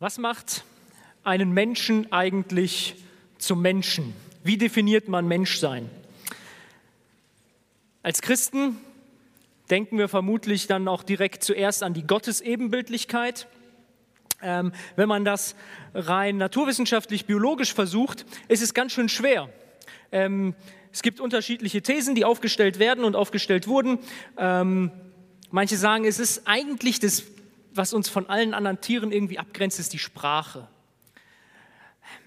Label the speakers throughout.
Speaker 1: Was macht einen Menschen eigentlich zum Menschen? Wie definiert man Menschsein? Als Christen denken wir vermutlich dann auch direkt zuerst an die Gottesebenbildlichkeit. Ähm, wenn man das rein naturwissenschaftlich, biologisch versucht, ist es ganz schön schwer. Ähm, es gibt unterschiedliche Thesen, die aufgestellt werden und aufgestellt wurden. Ähm, manche sagen, es ist eigentlich das was uns von allen anderen Tieren irgendwie abgrenzt, ist die Sprache.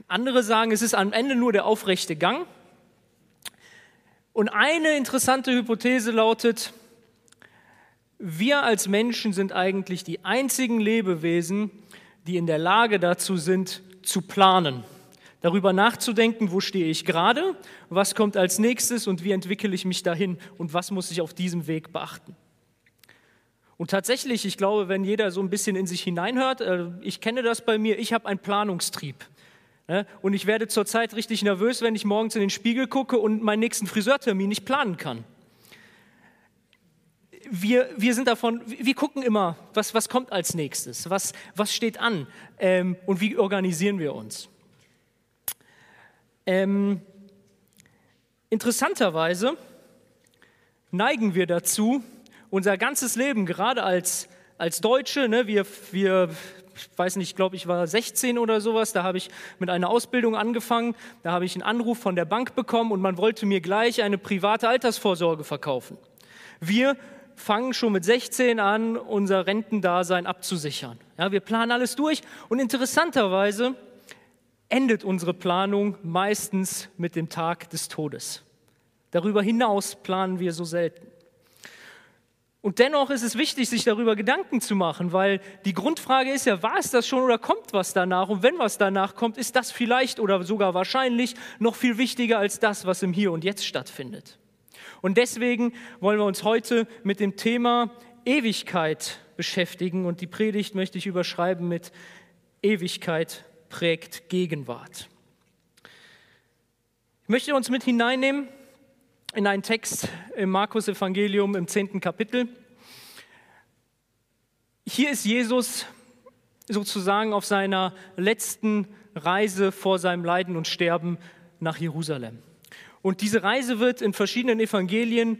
Speaker 1: Andere sagen, es ist am Ende nur der aufrechte Gang. Und eine interessante Hypothese lautet, wir als Menschen sind eigentlich die einzigen Lebewesen, die in der Lage dazu sind, zu planen, darüber nachzudenken, wo stehe ich gerade, was kommt als nächstes und wie entwickle ich mich dahin und was muss ich auf diesem Weg beachten. Und tatsächlich, ich glaube, wenn jeder so ein bisschen in sich hineinhört, äh, ich kenne das bei mir, ich habe einen Planungstrieb. Ne? Und ich werde zurzeit richtig nervös, wenn ich morgens in den Spiegel gucke und meinen nächsten Friseurtermin nicht planen kann. Wir, wir sind davon, wir gucken immer, was, was kommt als nächstes, was, was steht an ähm, und wie organisieren wir uns. Ähm, interessanterweise neigen wir dazu, unser ganzes Leben, gerade als, als Deutsche, ne, wir, wir, ich weiß nicht, ich glaube, ich war 16 oder sowas, da habe ich mit einer Ausbildung angefangen, da habe ich einen Anruf von der Bank bekommen und man wollte mir gleich eine private Altersvorsorge verkaufen. Wir fangen schon mit 16 an, unser Rentendasein abzusichern. Ja, wir planen alles durch und interessanterweise endet unsere Planung meistens mit dem Tag des Todes. Darüber hinaus planen wir so selten. Und dennoch ist es wichtig, sich darüber Gedanken zu machen, weil die Grundfrage ist ja, war es das schon oder kommt was danach? Und wenn was danach kommt, ist das vielleicht oder sogar wahrscheinlich noch viel wichtiger als das, was im Hier und Jetzt stattfindet. Und deswegen wollen wir uns heute mit dem Thema Ewigkeit beschäftigen und die Predigt möchte ich überschreiben mit Ewigkeit prägt Gegenwart. Ich möchte uns mit hineinnehmen in einen Text im Markus Evangelium im zehnten Kapitel. Hier ist Jesus sozusagen auf seiner letzten Reise vor seinem Leiden und Sterben nach Jerusalem. Und diese Reise wird in verschiedenen Evangelien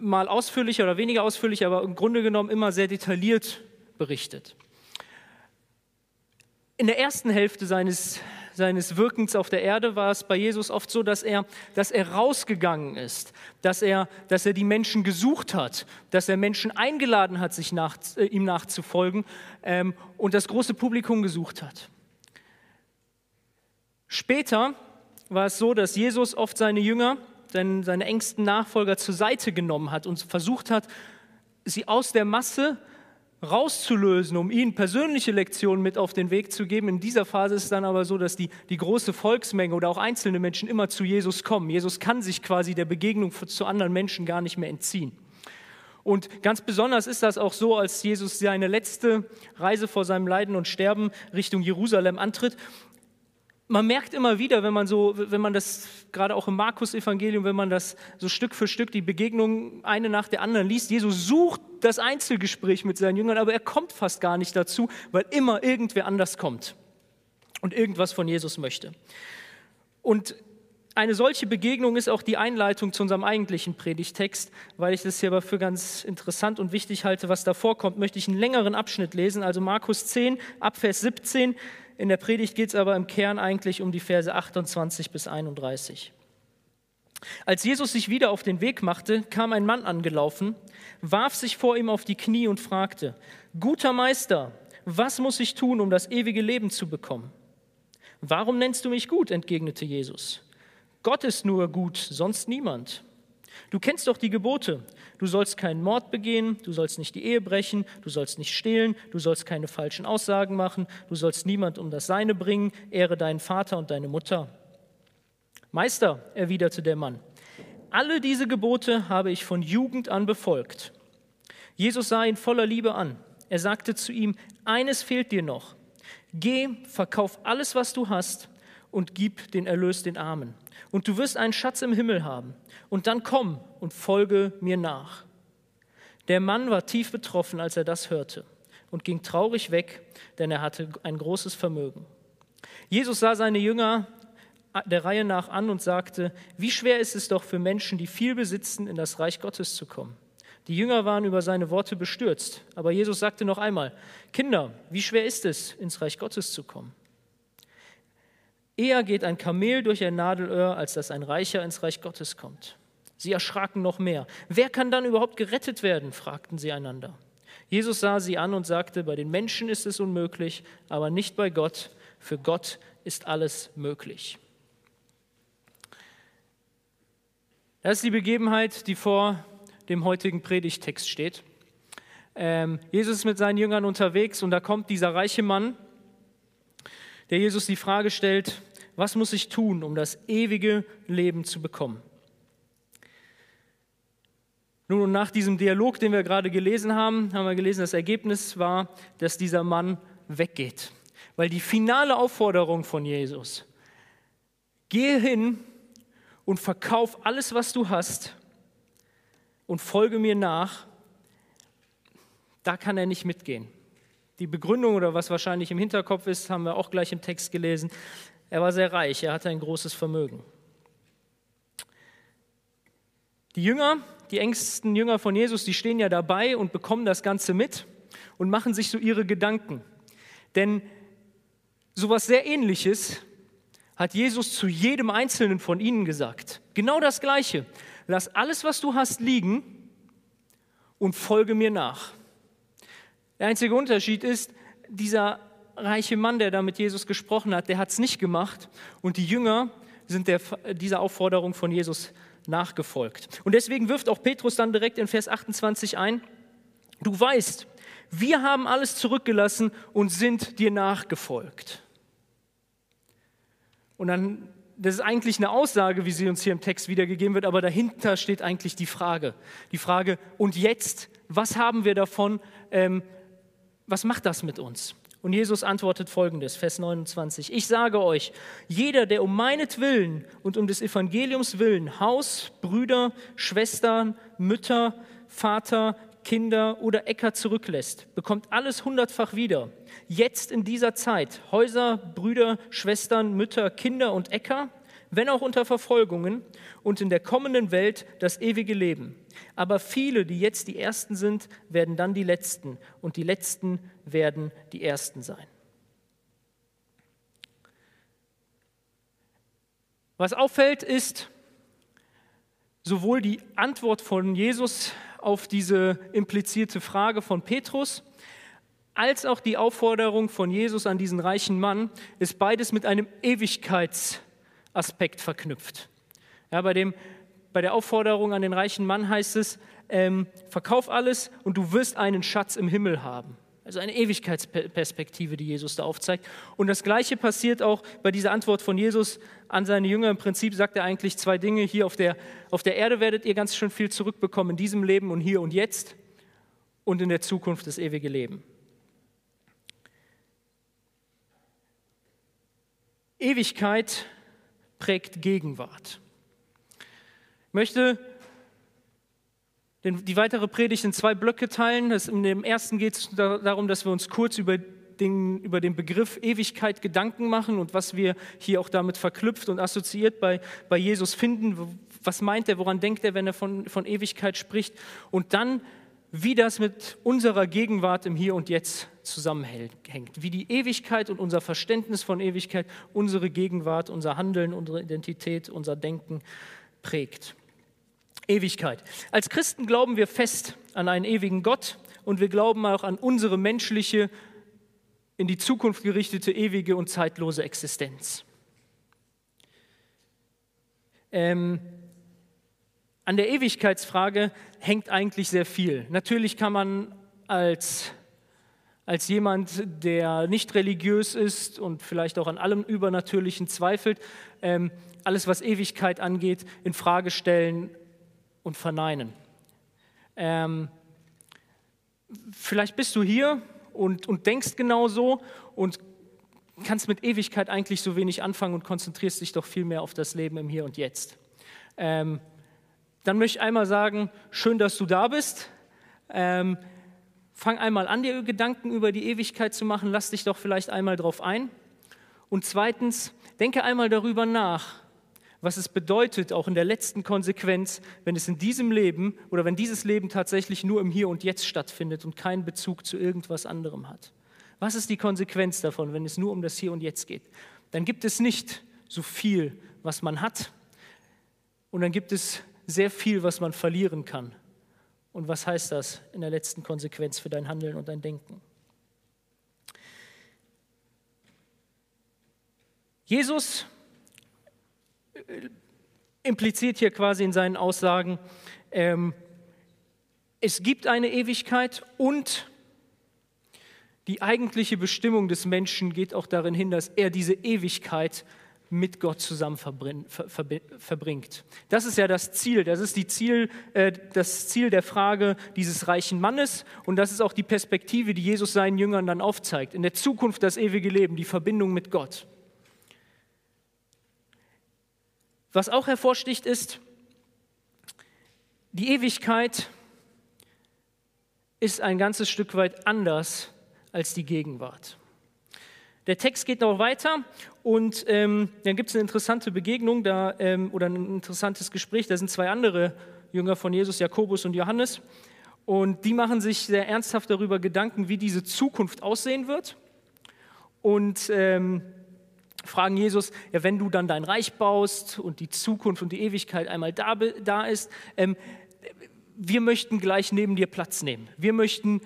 Speaker 1: mal ausführlicher oder weniger ausführlich, aber im Grunde genommen immer sehr detailliert berichtet. In der ersten Hälfte seines seines Wirkens auf der Erde war es bei Jesus oft so, dass er, dass er rausgegangen ist, dass er, dass er die Menschen gesucht hat, dass er Menschen eingeladen hat, sich nach, äh, ihm nachzufolgen ähm, und das große Publikum gesucht hat. Später war es so, dass Jesus oft seine Jünger, seine, seine engsten Nachfolger zur Seite genommen hat und versucht hat, sie aus der Masse rauszulösen, um ihnen persönliche Lektionen mit auf den Weg zu geben. In dieser Phase ist es dann aber so, dass die, die große Volksmenge oder auch einzelne Menschen immer zu Jesus kommen. Jesus kann sich quasi der Begegnung zu anderen Menschen gar nicht mehr entziehen. Und ganz besonders ist das auch so, als Jesus seine letzte Reise vor seinem Leiden und Sterben Richtung Jerusalem antritt man merkt immer wieder, wenn man so, wenn man das gerade auch im Markus-Evangelium, wenn man das so Stück für Stück die Begegnungen eine nach der anderen liest, Jesus sucht das Einzelgespräch mit seinen Jüngern, aber er kommt fast gar nicht dazu, weil immer irgendwer anders kommt und irgendwas von Jesus möchte. Und eine solche Begegnung ist auch die Einleitung zu unserem eigentlichen Predigtext. Weil ich das hier aber für ganz interessant und wichtig halte, was da vorkommt, möchte ich einen längeren Abschnitt lesen, also Markus 10, Abvers 17 in der Predigt geht es aber im Kern eigentlich um die Verse 28 bis 31. Als Jesus sich wieder auf den Weg machte, kam ein Mann angelaufen, warf sich vor ihm auf die Knie und fragte, Guter Meister, was muss ich tun, um das ewige Leben zu bekommen? Warum nennst du mich gut? entgegnete Jesus. Gott ist nur gut, sonst niemand. Du kennst doch die Gebote. Du sollst keinen Mord begehen, du sollst nicht die Ehe brechen, du sollst nicht stehlen, du sollst keine falschen Aussagen machen, du sollst niemand um das Seine bringen, ehre deinen Vater und deine Mutter. Meister, erwiderte der Mann, alle diese Gebote habe ich von Jugend an befolgt. Jesus sah ihn voller Liebe an. Er sagte zu ihm, eines fehlt dir noch. Geh, verkauf alles, was du hast und gib den Erlös den Armen und du wirst einen Schatz im Himmel haben. Und dann komm und folge mir nach. Der Mann war tief betroffen, als er das hörte. und ging traurig weg, denn er hatte ein großes Vermögen. Jesus sah seine Jünger der Reihe nach an und sagte, wie schwer ist es doch für Menschen, die viel besitzen, in das Reich Gottes zu kommen. Die Jünger waren über seine Worte bestürzt, aber Jesus sagte noch einmal, Kinder, wie schwer ist es, ins Reich Gottes zu kommen? Eher geht ein Kamel durch ein Nadelöhr, als dass ein Reicher ins Reich Gottes kommt. Sie erschraken noch mehr. Wer kann dann überhaupt gerettet werden? fragten sie einander. Jesus sah sie an und sagte, bei den Menschen ist es unmöglich, aber nicht bei Gott. Für Gott ist alles möglich. Das ist die Begebenheit, die vor dem heutigen Predigtext steht. Ähm, Jesus ist mit seinen Jüngern unterwegs und da kommt dieser reiche Mann, der Jesus die Frage stellt, was muss ich tun, um das ewige Leben zu bekommen? Nun, und nach diesem Dialog, den wir gerade gelesen haben, haben wir gelesen, das Ergebnis war, dass dieser Mann weggeht. Weil die finale Aufforderung von Jesus, gehe hin und verkauf alles, was du hast und folge mir nach, da kann er nicht mitgehen. Die Begründung oder was wahrscheinlich im Hinterkopf ist, haben wir auch gleich im Text gelesen. Er war sehr reich, er hatte ein großes Vermögen. Die Jünger, die engsten Jünger von Jesus, die stehen ja dabei und bekommen das Ganze mit und machen sich so ihre Gedanken. Denn sowas sehr ähnliches hat Jesus zu jedem einzelnen von ihnen gesagt. Genau das Gleiche. Lass alles, was du hast, liegen und folge mir nach. Der einzige Unterschied ist, dieser reiche Mann, der da mit Jesus gesprochen hat, der hat es nicht gemacht und die Jünger sind der, dieser Aufforderung von Jesus nachgefolgt. Und deswegen wirft auch Petrus dann direkt in Vers 28 ein, du weißt, wir haben alles zurückgelassen und sind dir nachgefolgt. Und dann, das ist eigentlich eine Aussage, wie sie uns hier im Text wiedergegeben wird, aber dahinter steht eigentlich die Frage. Die Frage, und jetzt, was haben wir davon? Ähm, was macht das mit uns? Und Jesus antwortet folgendes, Vers 29. Ich sage euch, jeder, der um meinetwillen und um des Evangeliums willen Haus, Brüder, Schwestern, Mütter, Vater, Kinder oder Äcker zurücklässt, bekommt alles hundertfach wieder. Jetzt in dieser Zeit Häuser, Brüder, Schwestern, Mütter, Kinder und Äcker, wenn auch unter Verfolgungen und in der kommenden Welt das ewige Leben. Aber viele, die jetzt die Ersten sind, werden dann die Letzten und die Letzten werden die Ersten sein. Was auffällt, ist sowohl die Antwort von Jesus auf diese implizierte Frage von Petrus, als auch die Aufforderung von Jesus an diesen reichen Mann, ist beides mit einem Ewigkeitsaspekt verknüpft. Ja, bei, dem, bei der Aufforderung an den reichen Mann heißt es, ähm, verkauf alles und du wirst einen Schatz im Himmel haben. Also eine Ewigkeitsperspektive, die Jesus da aufzeigt. Und das Gleiche passiert auch bei dieser Antwort von Jesus an seine Jünger. Im Prinzip sagt er eigentlich zwei Dinge. Hier auf der, auf der Erde werdet ihr ganz schön viel zurückbekommen, in diesem Leben und hier und jetzt und in der Zukunft das ewige Leben. Ewigkeit prägt Gegenwart. Ich möchte die weitere Predigt in zwei Blöcke teilen. in dem ersten geht es darum, dass wir uns kurz über den, über den Begriff Ewigkeit Gedanken machen und was wir hier auch damit verknüpft und assoziiert bei, bei Jesus finden. Was meint er, woran denkt er, wenn er von, von Ewigkeit spricht? Und dann, wie das mit unserer Gegenwart im Hier und Jetzt zusammenhängt. Wie die Ewigkeit und unser Verständnis von Ewigkeit unsere Gegenwart, unser Handeln, unsere Identität, unser Denken prägt. Ewigkeit. Als Christen glauben wir fest an einen ewigen Gott und wir glauben auch an unsere menschliche, in die Zukunft gerichtete, ewige und zeitlose Existenz. Ähm, an der Ewigkeitsfrage hängt eigentlich sehr viel. Natürlich kann man als, als jemand, der nicht religiös ist und vielleicht auch an allem Übernatürlichen zweifelt, ähm, alles, was Ewigkeit angeht, in Frage stellen und verneinen. Ähm, vielleicht bist du hier und, und denkst genau so und kannst mit Ewigkeit eigentlich so wenig anfangen und konzentrierst dich doch viel mehr auf das Leben im Hier und Jetzt. Ähm, dann möchte ich einmal sagen, schön, dass du da bist. Ähm, fang einmal an, dir Gedanken über die Ewigkeit zu machen, lass dich doch vielleicht einmal drauf ein. Und zweitens, denke einmal darüber nach, was es bedeutet, auch in der letzten Konsequenz, wenn es in diesem Leben oder wenn dieses Leben tatsächlich nur im Hier und Jetzt stattfindet und keinen Bezug zu irgendwas anderem hat. Was ist die Konsequenz davon, wenn es nur um das Hier und Jetzt geht? Dann gibt es nicht so viel, was man hat, und dann gibt es sehr viel, was man verlieren kann. Und was heißt das in der letzten Konsequenz für dein Handeln und dein Denken? Jesus äh, impliziert hier quasi in seinen Aussagen, ähm, es gibt eine Ewigkeit und die eigentliche Bestimmung des Menschen geht auch darin hin, dass er diese Ewigkeit mit Gott zusammen verbringt. Das ist ja das Ziel, das ist die Ziel, äh, das Ziel der Frage dieses reichen Mannes und das ist auch die Perspektive, die Jesus seinen Jüngern dann aufzeigt. In der Zukunft das ewige Leben, die Verbindung mit Gott. Was auch hervorsticht ist, die Ewigkeit ist ein ganzes Stück weit anders als die Gegenwart. Der Text geht noch weiter und ähm, dann gibt es eine interessante Begegnung da, ähm, oder ein interessantes Gespräch. Da sind zwei andere Jünger von Jesus, Jakobus und Johannes. Und die machen sich sehr ernsthaft darüber Gedanken, wie diese Zukunft aussehen wird. Und ähm, fragen Jesus, ja, wenn du dann dein Reich baust und die Zukunft und die Ewigkeit einmal da, da ist, ähm, wir möchten gleich neben dir Platz nehmen. Wir möchten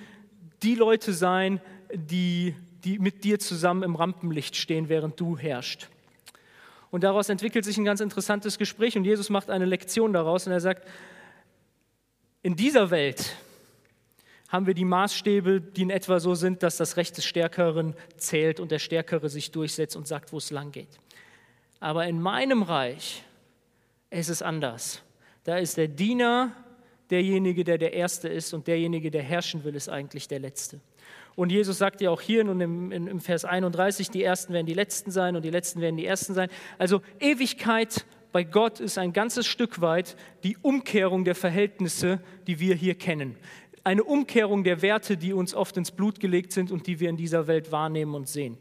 Speaker 1: die Leute sein, die, die mit dir zusammen im Rampenlicht stehen, während du herrschst. Und daraus entwickelt sich ein ganz interessantes Gespräch und Jesus macht eine Lektion daraus und er sagt, in dieser Welt haben wir die Maßstäbe, die in etwa so sind, dass das Recht des Stärkeren zählt und der Stärkere sich durchsetzt und sagt, wo es lang geht. Aber in meinem Reich ist es anders. Da ist der Diener derjenige, der der Erste ist und derjenige, der herrschen will, ist eigentlich der Letzte. Und Jesus sagt ja auch hier und im, im Vers 31, die Ersten werden die Letzten sein und die Letzten werden die Ersten sein. Also Ewigkeit bei Gott ist ein ganzes Stück weit die Umkehrung der Verhältnisse, die wir hier kennen eine Umkehrung der Werte, die uns oft ins Blut gelegt sind und die wir in dieser Welt wahrnehmen und sehen.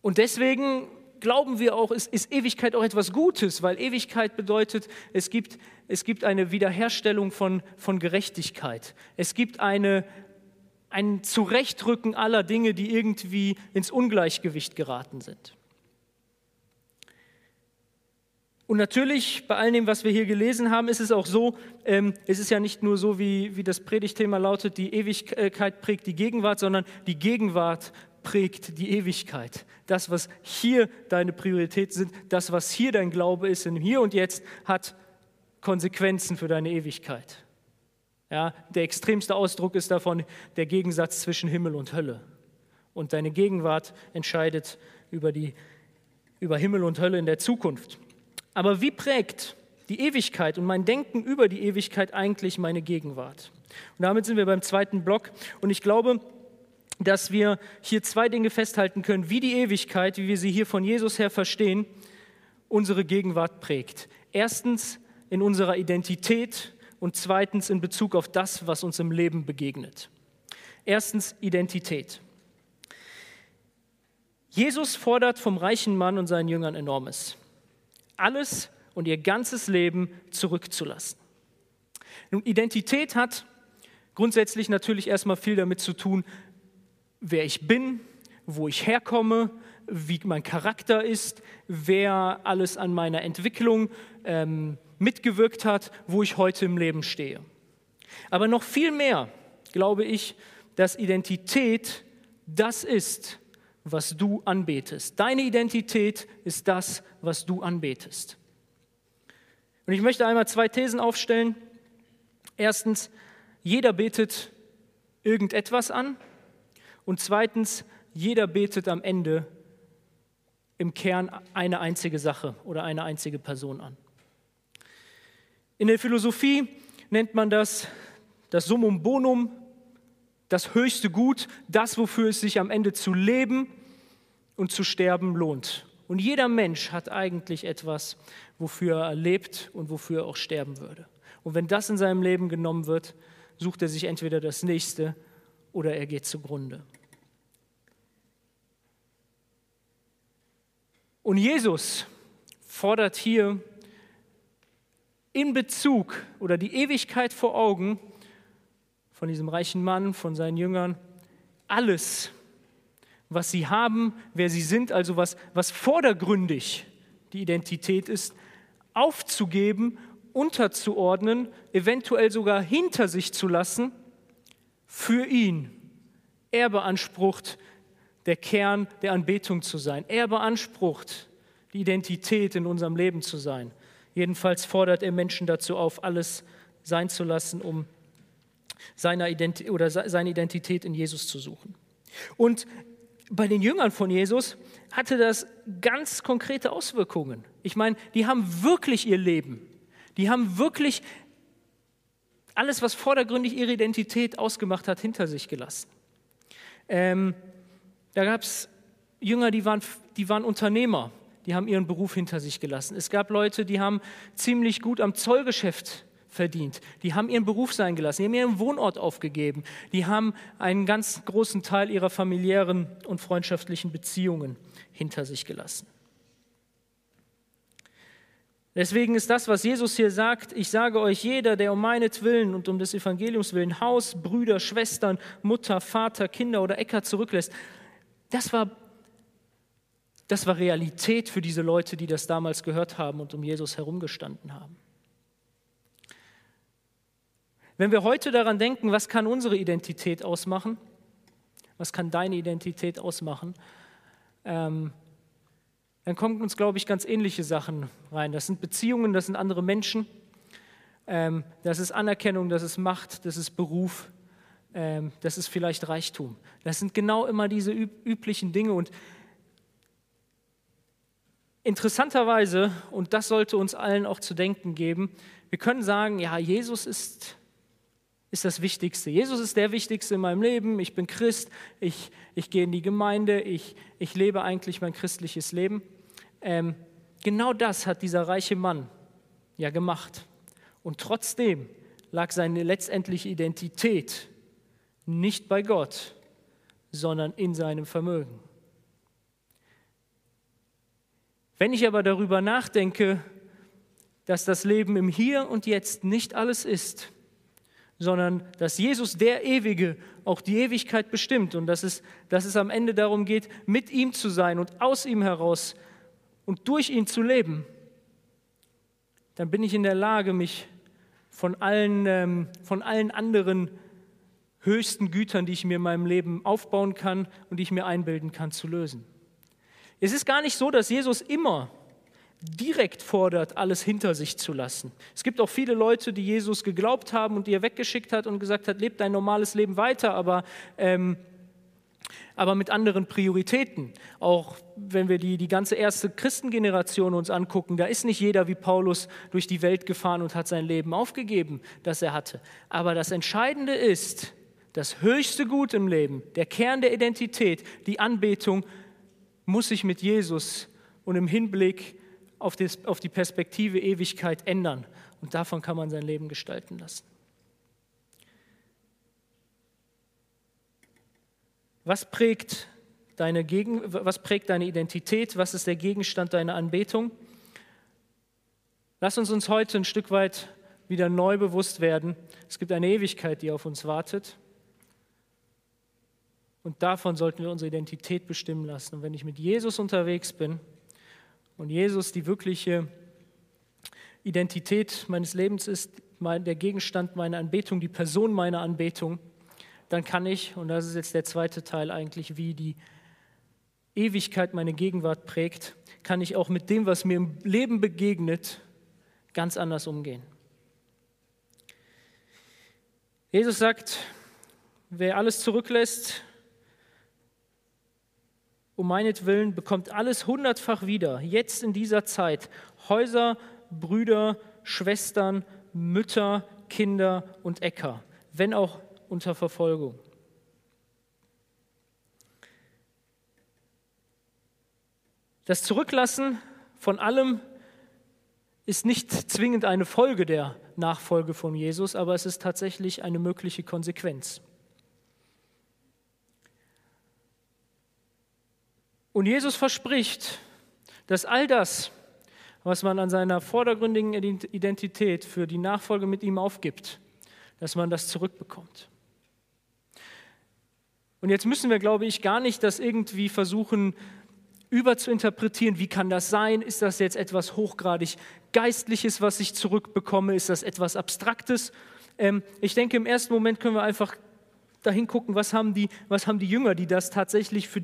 Speaker 1: Und deswegen glauben wir auch, ist, ist Ewigkeit auch etwas Gutes, weil Ewigkeit bedeutet, es gibt, es gibt eine Wiederherstellung von, von Gerechtigkeit. Es gibt eine, ein Zurechtrücken aller Dinge, die irgendwie ins Ungleichgewicht geraten sind. Und natürlich, bei all dem, was wir hier gelesen haben, ist es auch so, ähm, es ist ja nicht nur so, wie, wie das Predigtthema lautet, die Ewigkeit prägt die Gegenwart, sondern die Gegenwart prägt die Ewigkeit. Das, was hier deine Prioritäten sind, das, was hier dein Glaube ist, im Hier und Jetzt, hat Konsequenzen für deine Ewigkeit. Ja, der extremste Ausdruck ist davon der Gegensatz zwischen Himmel und Hölle. Und deine Gegenwart entscheidet über, die, über Himmel und Hölle in der Zukunft. Aber wie prägt die Ewigkeit und mein Denken über die Ewigkeit eigentlich meine Gegenwart? Und damit sind wir beim zweiten Block. Und ich glaube, dass wir hier zwei Dinge festhalten können, wie die Ewigkeit, wie wir sie hier von Jesus her verstehen, unsere Gegenwart prägt. Erstens in unserer Identität und zweitens in Bezug auf das, was uns im Leben begegnet. Erstens Identität. Jesus fordert vom reichen Mann und seinen Jüngern enormes alles und ihr ganzes Leben zurückzulassen. Nun, Identität hat grundsätzlich natürlich erstmal viel damit zu tun, wer ich bin, wo ich herkomme, wie mein Charakter ist, wer alles an meiner Entwicklung ähm, mitgewirkt hat, wo ich heute im Leben stehe. Aber noch viel mehr glaube ich, dass Identität das ist, was du anbetest. Deine Identität ist das, was du anbetest. Und ich möchte einmal zwei Thesen aufstellen. Erstens, jeder betet irgendetwas an. Und zweitens, jeder betet am Ende im Kern eine einzige Sache oder eine einzige Person an. In der Philosophie nennt man das das Summum Bonum, das höchste Gut, das, wofür es sich am Ende zu leben und zu sterben lohnt. Und jeder Mensch hat eigentlich etwas, wofür er lebt und wofür er auch sterben würde. Und wenn das in seinem Leben genommen wird, sucht er sich entweder das nächste oder er geht zugrunde. Und Jesus fordert hier in Bezug oder die Ewigkeit vor Augen von diesem reichen Mann, von seinen Jüngern, alles, was sie haben, wer sie sind, also was, was vordergründig die Identität ist, aufzugeben, unterzuordnen, eventuell sogar hinter sich zu lassen, für ihn. Er beansprucht, der Kern der Anbetung zu sein. Er beansprucht, die Identität in unserem Leben zu sein. Jedenfalls fordert er Menschen dazu auf, alles sein zu lassen, um seine Identität, oder seine Identität in Jesus zu suchen. Und bei den Jüngern von Jesus hatte das ganz konkrete Auswirkungen. Ich meine, die haben wirklich ihr Leben, die haben wirklich alles, was vordergründig ihre Identität ausgemacht hat, hinter sich gelassen. Ähm, da gab es Jünger, die waren, die waren Unternehmer, die haben ihren Beruf hinter sich gelassen. Es gab Leute, die haben ziemlich gut am Zollgeschäft verdient. Die haben ihren Beruf sein gelassen, die haben ihren Wohnort aufgegeben, die haben einen ganz großen Teil ihrer familiären und freundschaftlichen Beziehungen hinter sich gelassen. Deswegen ist das, was Jesus hier sagt, ich sage euch, jeder, der um meinetwillen und um des Evangeliums willen Haus, Brüder, Schwestern, Mutter, Vater, Kinder oder Äcker zurücklässt, das war, das war Realität für diese Leute, die das damals gehört haben und um Jesus herumgestanden haben. Wenn wir heute daran denken, was kann unsere Identität ausmachen, was kann deine Identität ausmachen, ähm, dann kommen uns, glaube ich, ganz ähnliche Sachen rein. Das sind Beziehungen, das sind andere Menschen, ähm, das ist Anerkennung, das ist Macht, das ist Beruf, ähm, das ist vielleicht Reichtum. Das sind genau immer diese üb üblichen Dinge und interessanterweise, und das sollte uns allen auch zu denken geben, wir können sagen, ja, Jesus ist ist das Wichtigste. Jesus ist der Wichtigste in meinem Leben. Ich bin Christ, ich, ich gehe in die Gemeinde, ich, ich lebe eigentlich mein christliches Leben. Ähm, genau das hat dieser reiche Mann ja gemacht. Und trotzdem lag seine letztendliche Identität nicht bei Gott, sondern in seinem Vermögen. Wenn ich aber darüber nachdenke, dass das Leben im Hier und Jetzt nicht alles ist, sondern dass Jesus, der Ewige, auch die Ewigkeit bestimmt und dass es, dass es am Ende darum geht, mit ihm zu sein und aus ihm heraus und durch ihn zu leben, dann bin ich in der Lage, mich von allen, ähm, von allen anderen höchsten Gütern, die ich mir in meinem Leben aufbauen kann und die ich mir einbilden kann, zu lösen. Es ist gar nicht so, dass Jesus immer direkt fordert, alles hinter sich zu lassen. Es gibt auch viele Leute, die Jesus geglaubt haben und die er weggeschickt hat und gesagt hat, lebt dein normales Leben weiter, aber, ähm, aber mit anderen Prioritäten. Auch wenn wir die, die ganze erste Christengeneration uns angucken, da ist nicht jeder wie Paulus durch die Welt gefahren und hat sein Leben aufgegeben, das er hatte. Aber das Entscheidende ist, das höchste Gut im Leben, der Kern der Identität, die Anbetung, muss sich mit Jesus und im Hinblick auf, die Perspektive Ewigkeit ändern. Und davon kann man sein Leben gestalten lassen. Was prägt deine, Gegen was prägt deine Identität? Was ist der Gegenstand deiner Anbetung? Lass uns uns heute ein Stück weit wieder neu bewusst werden. Es gibt eine Ewigkeit, die auf uns wartet. Und davon sollten wir unsere Identität bestimmen lassen. Und wenn ich mit Jesus unterwegs bin, und Jesus die wirkliche Identität meines Lebens ist, der Gegenstand meiner Anbetung, die Person meiner Anbetung, dann kann ich, und das ist jetzt der zweite Teil eigentlich, wie die Ewigkeit meine Gegenwart prägt, kann ich auch mit dem, was mir im Leben begegnet, ganz anders umgehen. Jesus sagt, wer alles zurücklässt, um meinetwillen bekommt alles hundertfach wieder, jetzt in dieser Zeit. Häuser, Brüder, Schwestern, Mütter, Kinder und Äcker, wenn auch unter Verfolgung. Das Zurücklassen von allem ist nicht zwingend eine Folge der Nachfolge von Jesus, aber es ist tatsächlich eine mögliche Konsequenz. Und Jesus verspricht, dass all das, was man an seiner vordergründigen Identität für die Nachfolge mit ihm aufgibt, dass man das zurückbekommt. Und jetzt müssen wir, glaube ich, gar nicht das irgendwie versuchen überzuinterpretieren. Wie kann das sein? Ist das jetzt etwas hochgradig Geistliches, was ich zurückbekomme? Ist das etwas Abstraktes? Ähm, ich denke, im ersten Moment können wir einfach dahin gucken, was haben, die, was haben die Jünger, die das tatsächlich für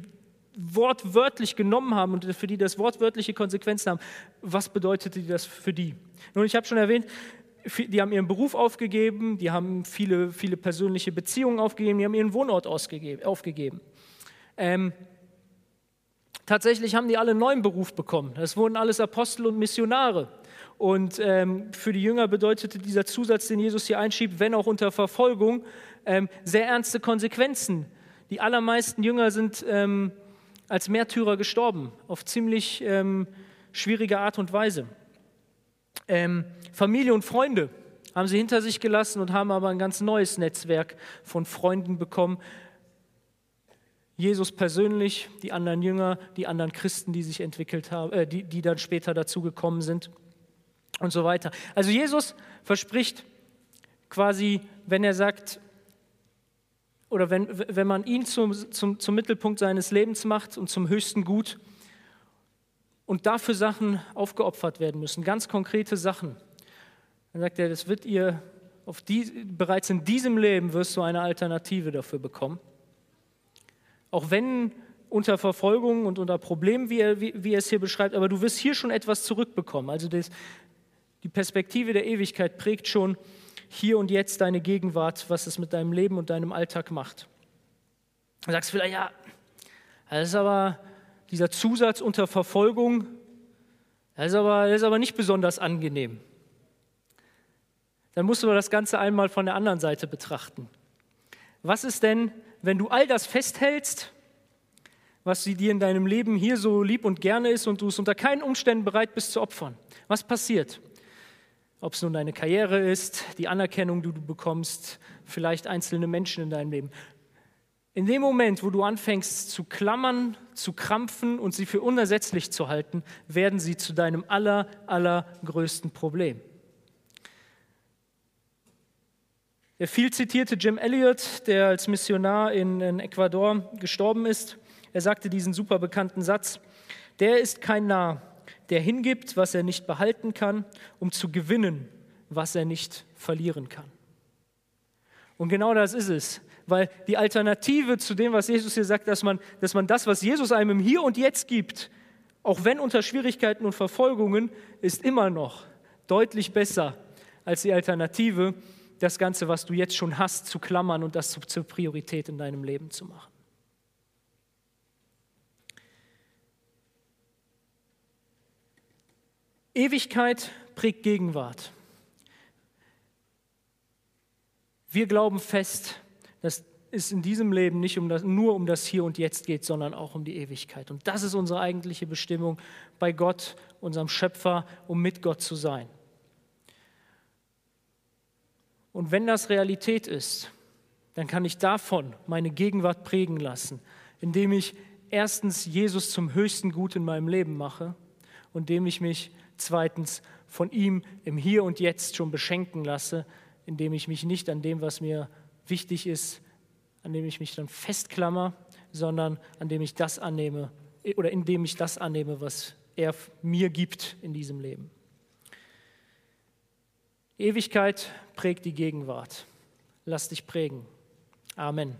Speaker 1: wortwörtlich genommen haben und für die das wortwörtliche Konsequenzen haben. Was bedeutete das für die? Nun, ich habe schon erwähnt, die haben ihren Beruf aufgegeben, die haben viele, viele persönliche Beziehungen aufgegeben, die haben ihren Wohnort aufgegeben. Ähm, tatsächlich haben die alle einen neuen Beruf bekommen. Das wurden alles Apostel und Missionare. Und ähm, für die Jünger bedeutete dieser Zusatz, den Jesus hier einschiebt, wenn auch unter Verfolgung, ähm, sehr ernste Konsequenzen. Die allermeisten Jünger sind ähm, als Märtyrer gestorben, auf ziemlich ähm, schwierige Art und Weise. Ähm, Familie und Freunde haben sie hinter sich gelassen und haben aber ein ganz neues Netzwerk von Freunden bekommen. Jesus persönlich, die anderen Jünger, die anderen Christen, die sich entwickelt haben, äh, die, die dann später dazugekommen sind und so weiter. Also Jesus verspricht quasi, wenn er sagt, oder wenn, wenn man ihn zum, zum, zum Mittelpunkt seines Lebens macht und zum höchsten Gut und dafür Sachen aufgeopfert werden müssen, ganz konkrete Sachen, dann sagt er, das wird ihr auf die, bereits in diesem Leben wirst du eine Alternative dafür bekommen. Auch wenn unter Verfolgung und unter Problemen, wie er, wie, wie er es hier beschreibt, aber du wirst hier schon etwas zurückbekommen. Also das, die Perspektive der Ewigkeit prägt schon hier und jetzt deine Gegenwart, was es mit deinem Leben und deinem Alltag macht. Du sagst vielleicht, ja, das ist aber dieser Zusatz unter Verfolgung, das ist aber, das ist aber nicht besonders angenehm dann musst du das Ganze einmal von der anderen Seite betrachten. Was ist denn, wenn du all das festhältst, was dir in deinem Leben hier so lieb und gerne ist und du es unter keinen Umständen bereit bist zu opfern? Was passiert? Ob es nun deine Karriere ist, die Anerkennung, die du bekommst, vielleicht einzelne Menschen in deinem Leben. In dem Moment, wo du anfängst zu klammern, zu krampfen und sie für unersetzlich zu halten, werden sie zu deinem aller, allergrößten Problem. Der viel zitierte Jim Elliot, der als Missionar in, in Ecuador gestorben ist, er sagte diesen super bekannten Satz, der ist kein Narr, der hingibt, was er nicht behalten kann, um zu gewinnen, was er nicht verlieren kann. Und genau das ist es, weil die Alternative zu dem, was Jesus hier sagt, dass man, dass man das, was Jesus einem im Hier und Jetzt gibt, auch wenn unter Schwierigkeiten und Verfolgungen, ist immer noch deutlich besser als die Alternative, das Ganze, was du jetzt schon hast, zu klammern und das zur Priorität in deinem Leben zu machen. Ewigkeit prägt Gegenwart. Wir glauben fest, dass es in diesem Leben nicht um das, nur um das Hier und Jetzt geht, sondern auch um die Ewigkeit. Und das ist unsere eigentliche Bestimmung bei Gott, unserem Schöpfer, um mit Gott zu sein. Und wenn das Realität ist, dann kann ich davon meine Gegenwart prägen lassen, indem ich erstens Jesus zum höchsten Gut in meinem Leben mache und indem ich mich zweitens von ihm im Hier und Jetzt schon beschenken lasse, indem ich mich nicht an dem, was mir wichtig ist, an dem ich mich dann festklammer, sondern an dem ich das annehme oder indem ich das annehme, was er mir gibt in diesem Leben. Ewigkeit prägt die Gegenwart. Lass dich prägen. Amen.